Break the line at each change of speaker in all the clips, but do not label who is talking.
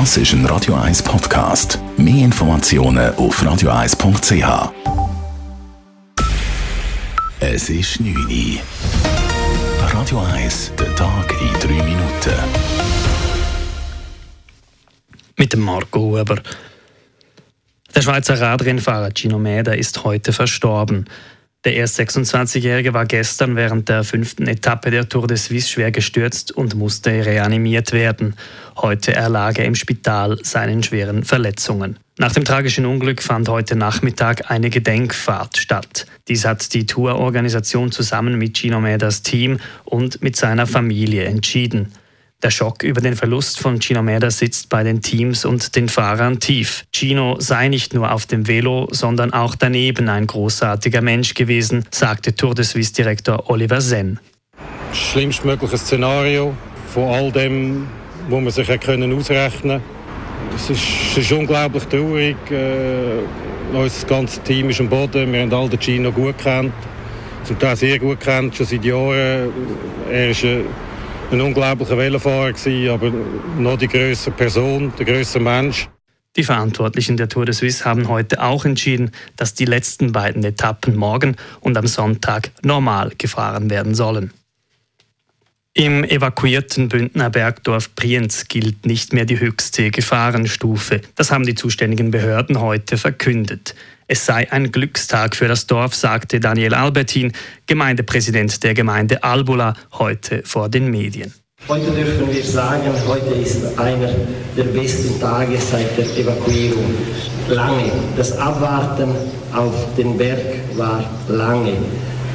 Das ist ein Radio 1 Podcast. Mehr Informationen auf radio1.ch. Es ist 9 Uhr. Radio 1, der Tag in 3 Minuten.
Mit dem Marco Huber. Der Schweizer Radrennfahrer Gino Mäder ist heute verstorben. Der erst 26-Jährige war gestern während der fünften Etappe der Tour de Suisse schwer gestürzt und musste reanimiert werden. Heute erlag er im Spital seinen schweren Verletzungen. Nach dem tragischen Unglück fand heute Nachmittag eine Gedenkfahrt statt. Dies hat die Tourorganisation zusammen mit Gino Mäders Team und mit seiner Familie entschieden. Der Schock über den Verlust von Gino Merda sitzt bei den Teams und den Fahrern tief. Gino sei nicht nur auf dem Velo, sondern auch daneben ein großartiger Mensch gewesen, sagte Tour de Suisse-Direktor Oliver Senn.
Schlimmstmögliche Szenario von all dem, wo man sich können ausrechnen. Es ist, es ist unglaublich traurig. Äh, unser ganzes Team ist am Boden. Wir haben all den Gino gut kennt. Zum Teil sehr gut kennt, schon seit Jahren. Er ist ein ein unglaublicher Velofahrer gewesen, aber noch die größere Person, der größere Mensch.
Die Verantwortlichen der Tour de Suisse haben heute auch entschieden, dass die letzten beiden Etappen morgen und am Sonntag normal gefahren werden sollen. Im evakuierten Bündner Bergdorf Brienz gilt nicht mehr die höchste Gefahrenstufe. Das haben die zuständigen Behörden heute verkündet. Es sei ein Glückstag für das Dorf, sagte Daniel Albertin, Gemeindepräsident der Gemeinde Albula, heute vor den Medien.
Heute dürfen wir sagen, heute ist einer der besten Tage seit der Evakuierung. Lange. Das Abwarten auf den Berg war lange.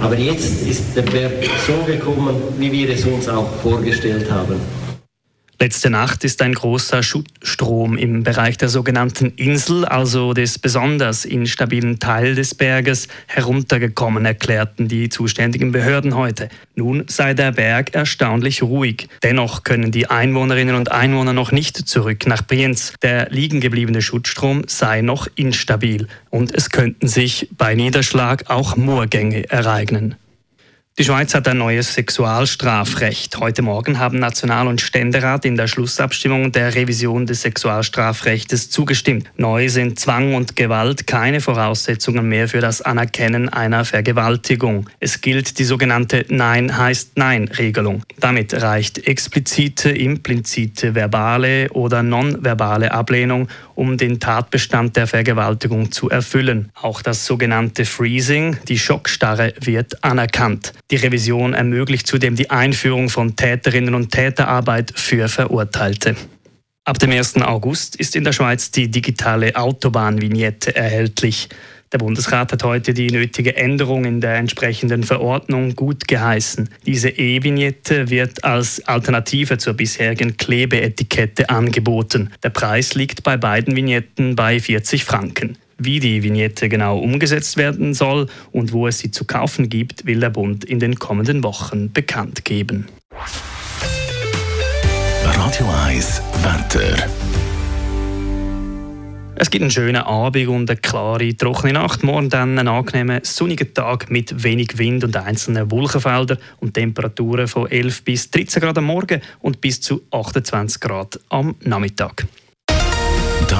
Aber jetzt ist der Berg so gekommen, wie wir es uns auch vorgestellt haben.
Letzte Nacht ist ein großer Schuttstrom im Bereich der sogenannten Insel, also des besonders instabilen Teil des Berges, heruntergekommen, erklärten die zuständigen Behörden heute. Nun sei der Berg erstaunlich ruhig. Dennoch können die Einwohnerinnen und Einwohner noch nicht zurück nach Brienz. Der liegen gebliebene Schuttstrom sei noch instabil und es könnten sich bei Niederschlag auch Moorgänge ereignen. Die Schweiz hat ein neues Sexualstrafrecht. Heute Morgen haben National- und Ständerat in der Schlussabstimmung der Revision des Sexualstrafrechts zugestimmt. Neu sind Zwang und Gewalt keine Voraussetzungen mehr für das Anerkennen einer Vergewaltigung. Es gilt die sogenannte Nein heißt Nein-Regelung. Damit reicht explizite, implizite, verbale oder nonverbale Ablehnung, um den Tatbestand der Vergewaltigung zu erfüllen. Auch das sogenannte Freezing, die Schockstarre, wird anerkannt. Die Revision ermöglicht zudem die Einführung von Täterinnen und Täterarbeit für Verurteilte. Ab dem 1. August ist in der Schweiz die digitale Autobahnvignette erhältlich. Der Bundesrat hat heute die nötige Änderung in der entsprechenden Verordnung gut geheißen. Diese E-Vignette wird als Alternative zur bisherigen Klebeetikette angeboten. Der Preis liegt bei beiden Vignetten bei 40 Franken. Wie die Vignette genau umgesetzt werden soll und wo es sie zu kaufen gibt, will der Bund in den kommenden Wochen bekannt geben.
Radio 1 Wetter.
Es gibt einen schönen Abend und eine klare, trockene Nacht. Morgen dann einen angenehmen, sonnigen Tag mit wenig Wind und einzelnen Wolkenfeldern und Temperaturen von 11 bis 13 Grad am Morgen und bis zu 28 Grad am Nachmittag.